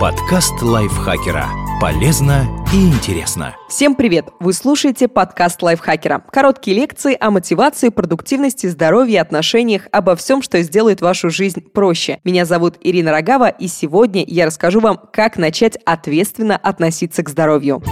Подкаст лайфхакера. Полезно и интересно. Всем привет! Вы слушаете подкаст лайфхакера. Короткие лекции о мотивации, продуктивности, здоровье, отношениях, обо всем, что сделает вашу жизнь проще. Меня зовут Ирина Рогава, и сегодня я расскажу вам, как начать ответственно относиться к здоровью.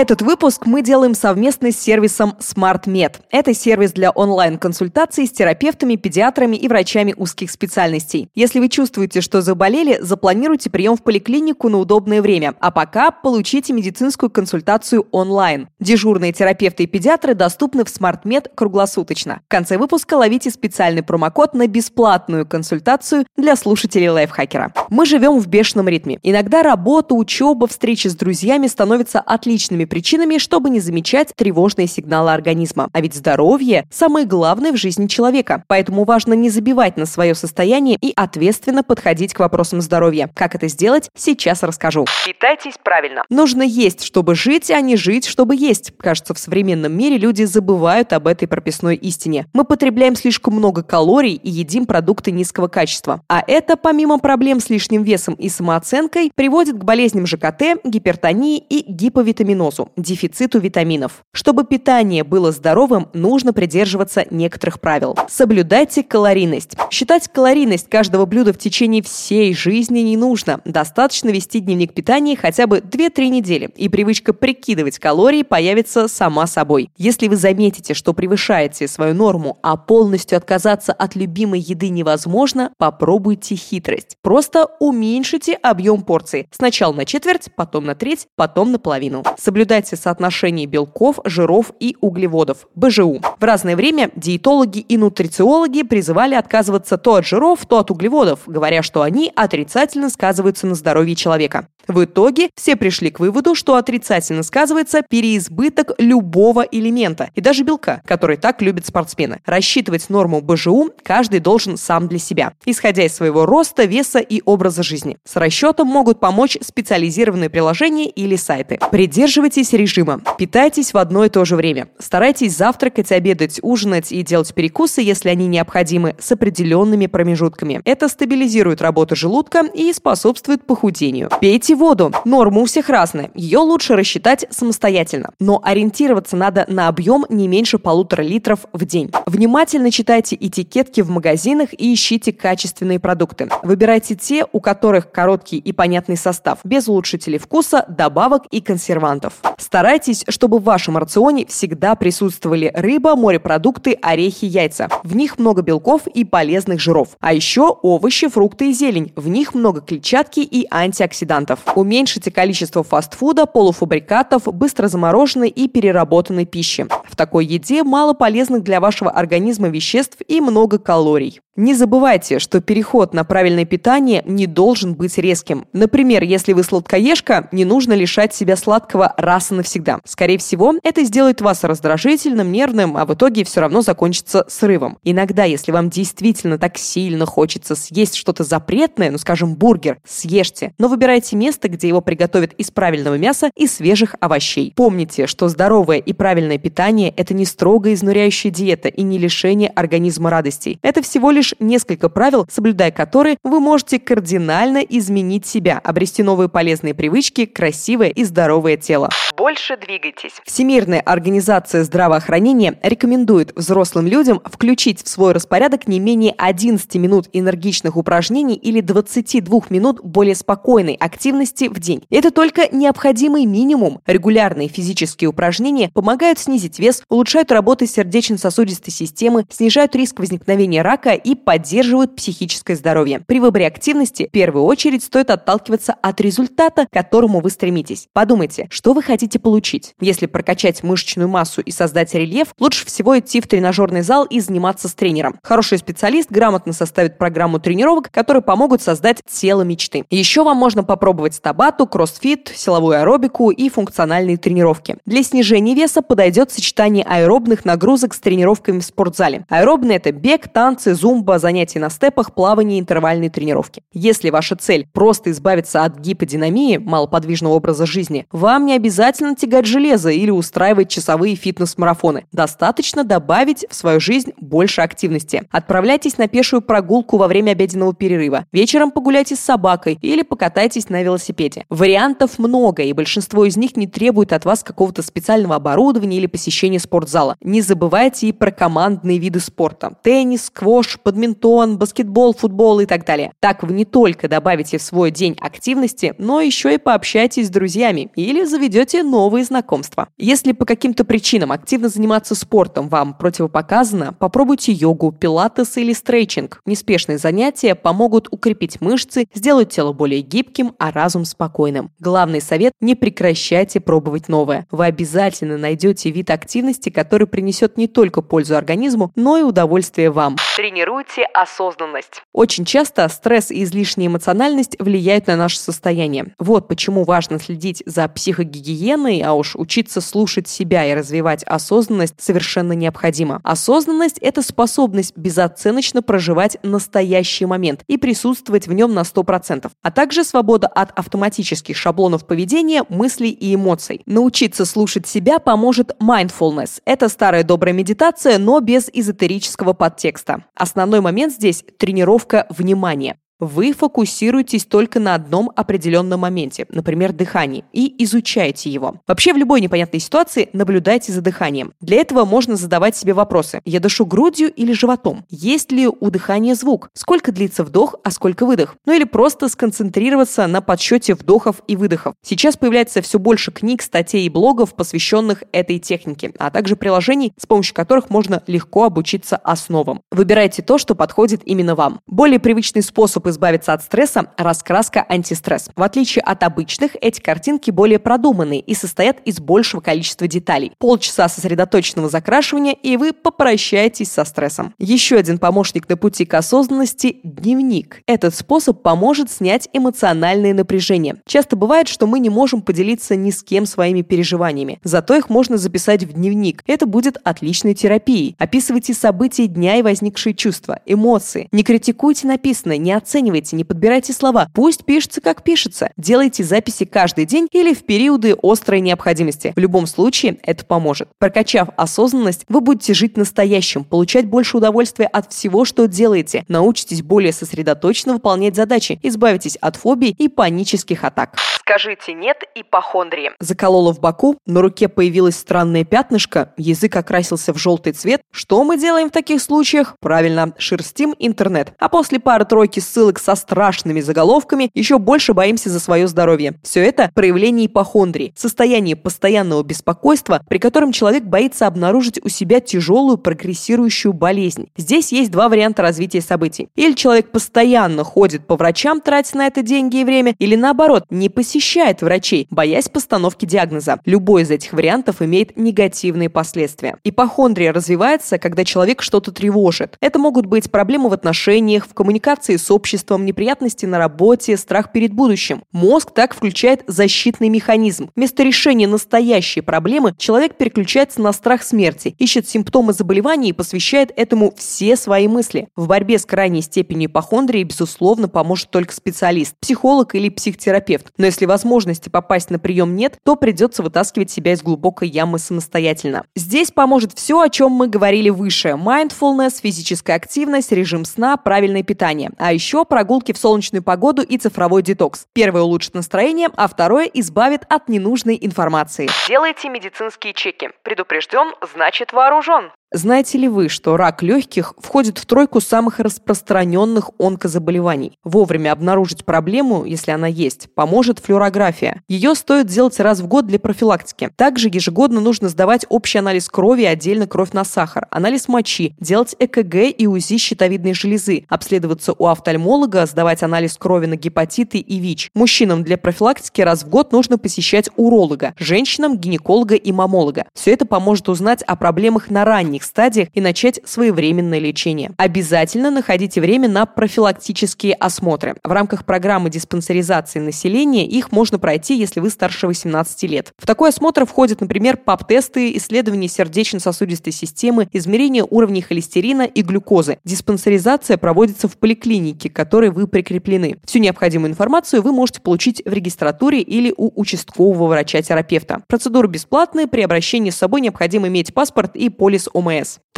Этот выпуск мы делаем совместно с сервисом SmartMed. Это сервис для онлайн-консультаций с терапевтами, педиатрами и врачами узких специальностей. Если вы чувствуете, что заболели, запланируйте прием в поликлинику на удобное время, а пока получите медицинскую консультацию онлайн. Дежурные терапевты и педиатры доступны в SmartMed круглосуточно. В конце выпуска ловите специальный промокод на бесплатную консультацию для слушателей лайфхакера. Мы живем в бешеном ритме. Иногда работа, учеба, встречи с друзьями становятся отличными причинами, чтобы не замечать тревожные сигналы организма. А ведь здоровье – самое главное в жизни человека. Поэтому важно не забивать на свое состояние и ответственно подходить к вопросам здоровья. Как это сделать, сейчас расскажу. Питайтесь правильно. Нужно есть, чтобы жить, а не жить, чтобы есть. Кажется, в современном мире люди забывают об этой прописной истине. Мы потребляем слишком много калорий и едим продукты низкого качества. А это, помимо проблем с лишним весом и самооценкой, приводит к болезням ЖКТ, гипертонии и гиповитаминозу курсу – дефициту витаминов. Чтобы питание было здоровым, нужно придерживаться некоторых правил. Соблюдайте калорийность. Считать калорийность каждого блюда в течение всей жизни не нужно. Достаточно вести дневник питания хотя бы 2-3 недели, и привычка прикидывать калории появится сама собой. Если вы заметите, что превышаете свою норму, а полностью отказаться от любимой еды невозможно, попробуйте хитрость. Просто уменьшите объем порции. Сначала на четверть, потом на треть, потом на половину. Соблюдайте Соблюдайте соотношение белков, жиров и углеводов – БЖУ. В разное время диетологи и нутрициологи призывали отказываться то от жиров, то от углеводов, говоря, что они отрицательно сказываются на здоровье человека. В итоге все пришли к выводу, что отрицательно сказывается переизбыток любого элемента и даже белка, который так любят спортсмены. Рассчитывать норму БЖУ каждый должен сам для себя, исходя из своего роста, веса и образа жизни. С расчетом могут помочь специализированные приложения или сайты. Придерживайтесь режима. Питайтесь в одно и то же время. Старайтесь завтракать, обедать, ужинать и делать перекусы, если они необходимы, с определенными промежутками. Это стабилизирует работу желудка и способствует похудению. Пейте воду. Норма у всех разная. Ее лучше рассчитать самостоятельно. Но ориентироваться надо на объем не меньше полутора литров в день. Внимательно читайте этикетки в магазинах и ищите качественные продукты. Выбирайте те, у которых короткий и понятный состав, без улучшителей вкуса, добавок и консервантов. Старайтесь, чтобы в вашем рационе всегда присутствовали рыба, морепродукты, орехи, яйца. В них много белков и полезных жиров. А еще овощи, фрукты и зелень. В них много клетчатки и антиоксидантов. Уменьшите количество фастфуда, полуфабрикатов, быстро замороженной и переработанной пищи. В такой еде мало полезных для вашего организма веществ и много калорий. Не забывайте, что переход на правильное питание не должен быть резким. Например, если вы сладкоежка, не нужно лишать себя сладкого раз и навсегда. Скорее всего, это сделает вас раздражительным, нервным, а в итоге все равно закончится срывом. Иногда, если вам действительно так сильно хочется съесть что-то запретное, ну скажем, бургер, съешьте, но выбирайте место, где его приготовят из правильного мяса и свежих овощей. Помните, что здоровое и правильное питание – это не строго изнуряющая диета и не лишение организма радостей. Это всего лишь лишь несколько правил, соблюдая которые вы можете кардинально изменить себя, обрести новые полезные привычки, красивое и здоровое тело. Больше двигайтесь. Всемирная организация здравоохранения рекомендует взрослым людям включить в свой распорядок не менее 11 минут энергичных упражнений или 22 минут более спокойной активности в день. Это только необходимый минимум. Регулярные физические упражнения помогают снизить вес, улучшают работу сердечно-сосудистой системы, снижают риск возникновения рака и поддерживают психическое здоровье. При выборе активности в первую очередь стоит отталкиваться от результата, к которому вы стремитесь. Подумайте, что вы хотите получить. Если прокачать мышечную массу и создать рельеф, лучше всего идти в тренажерный зал и заниматься с тренером. Хороший специалист грамотно составит программу тренировок, которые помогут создать тело мечты. Еще вам можно попробовать табату, кроссфит, силовую аэробику и функциональные тренировки. Для снижения веса подойдет сочетание аэробных нагрузок с тренировками в спортзале. Аэробные – это бег, танцы, зумба, либо занятия на степах, плавание, интервальные тренировки. Если ваша цель просто избавиться от гиподинамии, малоподвижного образа жизни, вам не обязательно тягать железо или устраивать часовые фитнес-марафоны. Достаточно добавить в свою жизнь больше активности. Отправляйтесь на пешую прогулку во время обеденного перерыва. Вечером погуляйте с собакой или покатайтесь на велосипеде. Вариантов много, и большинство из них не требует от вас какого-то специального оборудования или посещения спортзала. Не забывайте и про командные виды спорта. Теннис, сквош, бадминтон, баскетбол, футбол и так далее. Так вы не только добавите в свой день активности, но еще и пообщайтесь с друзьями или заведете новые знакомства. Если по каким-то причинам активно заниматься спортом вам противопоказано, попробуйте йогу, пилатес или стрейчинг. Неспешные занятия помогут укрепить мышцы, сделать тело более гибким, а разум спокойным. Главный совет – не прекращайте пробовать новое. Вы обязательно найдете вид активности, который принесет не только пользу организму, но и удовольствие вам. Тренируйте осознанность. Очень часто стресс и излишняя эмоциональность влияют на наше состояние. Вот почему важно следить за психогигиеной, а уж учиться слушать себя и развивать осознанность совершенно необходимо. Осознанность – это способность безоценочно проживать настоящий момент и присутствовать в нем на 100%, а также свобода от автоматических шаблонов поведения, мыслей и эмоций. Научиться слушать себя поможет mindfulness. Это старая добрая медитация, но без эзотерического подтекста. Основной момент здесь – тренировка внимания. Вы фокусируетесь только на одном определенном моменте, например, дыхании, и изучаете его. Вообще в любой непонятной ситуации наблюдайте за дыханием. Для этого можно задавать себе вопросы. Я дышу грудью или животом? Есть ли у дыхания звук? Сколько длится вдох, а сколько выдох? Ну или просто сконцентрироваться на подсчете вдохов и выдохов. Сейчас появляется все больше книг, статей и блогов, посвященных этой технике, а также приложений, с помощью которых можно легко обучиться основам. Выбирайте то, что подходит именно вам. Более привычный способ избавиться от стресса – раскраска антистресс. В отличие от обычных, эти картинки более продуманные и состоят из большего количества деталей. Полчаса сосредоточенного закрашивания, и вы попрощаетесь со стрессом. Еще один помощник на пути к осознанности – дневник. Этот способ поможет снять эмоциональное напряжение. Часто бывает, что мы не можем поделиться ни с кем своими переживаниями. Зато их можно записать в дневник. Это будет отличной терапией. Описывайте события дня и возникшие чувства, эмоции. Не критикуйте написанное, не оценивайте оценивайте, не подбирайте слова. Пусть пишется, как пишется. Делайте записи каждый день или в периоды острой необходимости. В любом случае это поможет. Прокачав осознанность, вы будете жить настоящим, получать больше удовольствия от всего, что делаете. Научитесь более сосредоточенно выполнять задачи, избавитесь от фобий и панических атак. Скажите «нет» ипохондрии. Заколола в боку, на руке появилось странное пятнышко, язык окрасился в желтый цвет. Что мы делаем в таких случаях? Правильно, шерстим интернет. А после пары-тройки ссылок со страшными заголовками, еще больше боимся за свое здоровье. Все это проявление ипохондрии, состояние постоянного беспокойства, при котором человек боится обнаружить у себя тяжелую прогрессирующую болезнь. Здесь есть два варианта развития событий. Или человек постоянно ходит по врачам, тратя на это деньги и время, или наоборот, не посещает врачей, боясь постановки диагноза. Любой из этих вариантов имеет негативные последствия. Ипохондрия развивается, когда человек что-то тревожит. Это могут быть проблемы в отношениях, в коммуникации с обществом, неприятности на работе, страх перед будущим. Мозг так включает защитный механизм. Вместо решения настоящей проблемы человек переключается на страх смерти, ищет симптомы заболевания и посвящает этому все свои мысли. В борьбе с крайней степенью ипохондрии, безусловно, поможет только специалист, психолог или психотерапевт. Но если возможности попасть на прием нет, то придется вытаскивать себя из глубокой ямы самостоятельно. Здесь поможет все, о чем мы говорили выше. Mindfulness, физическая активность, режим сна, правильное питание. А еще прогулки в солнечную погоду и цифровой детокс. Первое улучшит настроение, а второе избавит от ненужной информации. Делайте медицинские чеки. Предупрежден, значит вооружен. Знаете ли вы, что рак легких входит в тройку самых распространенных онкозаболеваний? Вовремя обнаружить проблему, если она есть, поможет флюорография. Ее стоит делать раз в год для профилактики. Также ежегодно нужно сдавать общий анализ крови и отдельно кровь на сахар, анализ мочи, делать ЭКГ и УЗИ щитовидной железы, обследоваться у офтальмолога, сдавать анализ крови на гепатиты и ВИЧ. Мужчинам для профилактики раз в год нужно посещать уролога, женщинам – гинеколога и мамолога. Все это поможет узнать о проблемах на ранней ранних стадиях и начать своевременное лечение. Обязательно находите время на профилактические осмотры. В рамках программы диспансеризации населения их можно пройти, если вы старше 18 лет. В такой осмотр входят, например, ПАП-тесты, исследования сердечно-сосудистой системы, измерение уровней холестерина и глюкозы. Диспансеризация проводится в поликлинике, к которой вы прикреплены. Всю необходимую информацию вы можете получить в регистратуре или у участкового врача-терапевта. Процедуры бесплатные, при обращении с собой необходимо иметь паспорт и полис ОМС.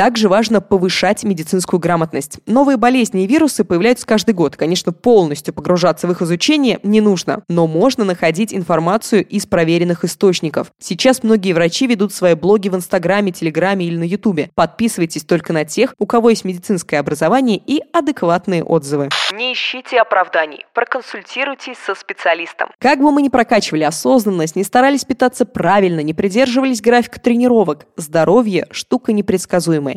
Также важно повышать медицинскую грамотность. Новые болезни и вирусы появляются каждый год. Конечно, полностью погружаться в их изучение не нужно, но можно находить информацию из проверенных источников. Сейчас многие врачи ведут свои блоги в Инстаграме, Телеграме или на Ютубе. Подписывайтесь только на тех, у кого есть медицинское образование и адекватные отзывы. Не ищите оправданий. Проконсультируйтесь со специалистом. Как бы мы ни прокачивали осознанность, не старались питаться правильно, не придерживались графика тренировок, здоровье – штука непредсказуемая.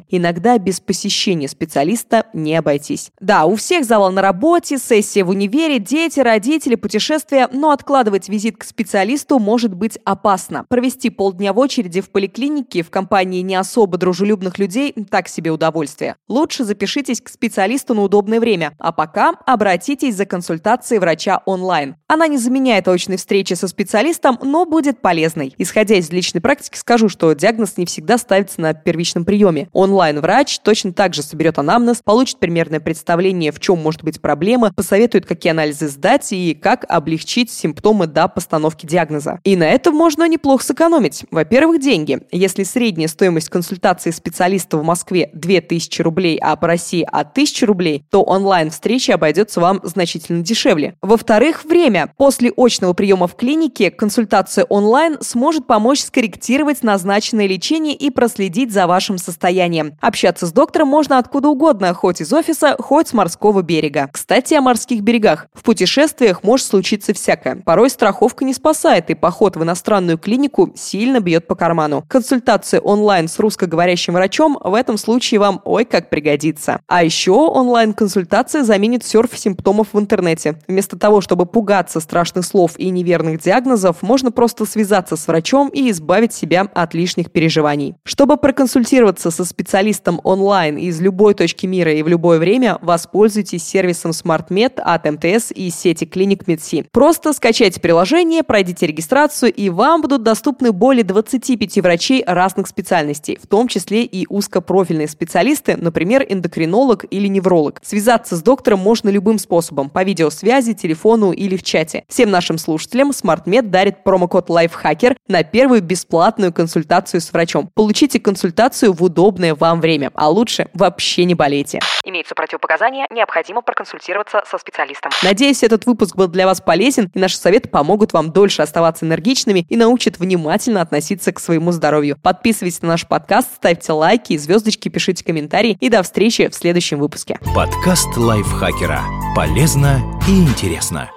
Иногда без посещения специалиста не обойтись. Да, у всех завал на работе, сессия в универе, дети, родители, путешествия, но откладывать визит к специалисту может быть опасно. Провести полдня в очереди в поликлинике в компании не особо дружелюбных людей – так себе удовольствие. Лучше запишитесь к специалисту на удобное время, а пока обратитесь за консультацией врача онлайн. Она не заменяет очной встречи со специалистом, но будет полезной. Исходя из личной практики, скажу, что диагноз не всегда ставится на первичном приеме. Онлайн-врач точно так же соберет анамнез, получит примерное представление, в чем может быть проблема, посоветует, какие анализы сдать и как облегчить симптомы до постановки диагноза. И на этом можно неплохо сэкономить. Во-первых, деньги. Если средняя стоимость консультации специалиста в Москве 2000 рублей, а по России от 1000 рублей, то онлайн-встреча обойдется вам значительно дешевле. Во-вторых, время. После очного приема в клинике консультация онлайн сможет помочь скорректировать назначенное лечение и проследить за вашим состоянием. Общаться с доктором можно откуда угодно, хоть из офиса, хоть с морского берега. Кстати, о морских берегах. В путешествиях может случиться всякое. Порой страховка не спасает, и поход в иностранную клинику сильно бьет по карману. Консультация онлайн с русскоговорящим врачом в этом случае вам ой как пригодится. А еще онлайн-консультация заменит серф симптомов в интернете. Вместо того, чтобы пугаться страшных слов и неверных диагнозов, можно просто связаться с врачом и избавить себя от лишних переживаний. Чтобы проконсультироваться со специалистом онлайн из любой точки мира и в любое время, воспользуйтесь сервисом SmartMed от МТС и сети клиник Медси. Просто скачайте приложение, пройдите регистрацию, и вам будут доступны более 25 врачей разных специальностей, в том числе и узкопрофильные специалисты, например, эндокринолог или невролог. Связаться с доктором можно любым способом – по видеосвязи, телефону или в чате. Всем нашим слушателям SmartMed дарит промокод LifeHacker на первую бесплатную консультацию с врачом. Получите консультацию в удобное вам время, а лучше вообще не болейте. Имеются противопоказания, необходимо проконсультироваться со специалистом. Надеюсь, этот выпуск был для вас полезен, и наши советы помогут вам дольше оставаться энергичными и научат внимательно относиться к своему здоровью. Подписывайтесь на наш подкаст, ставьте лайки, звездочки, пишите комментарии и до встречи в следующем выпуске. Подкаст лайфхакера. Полезно и интересно.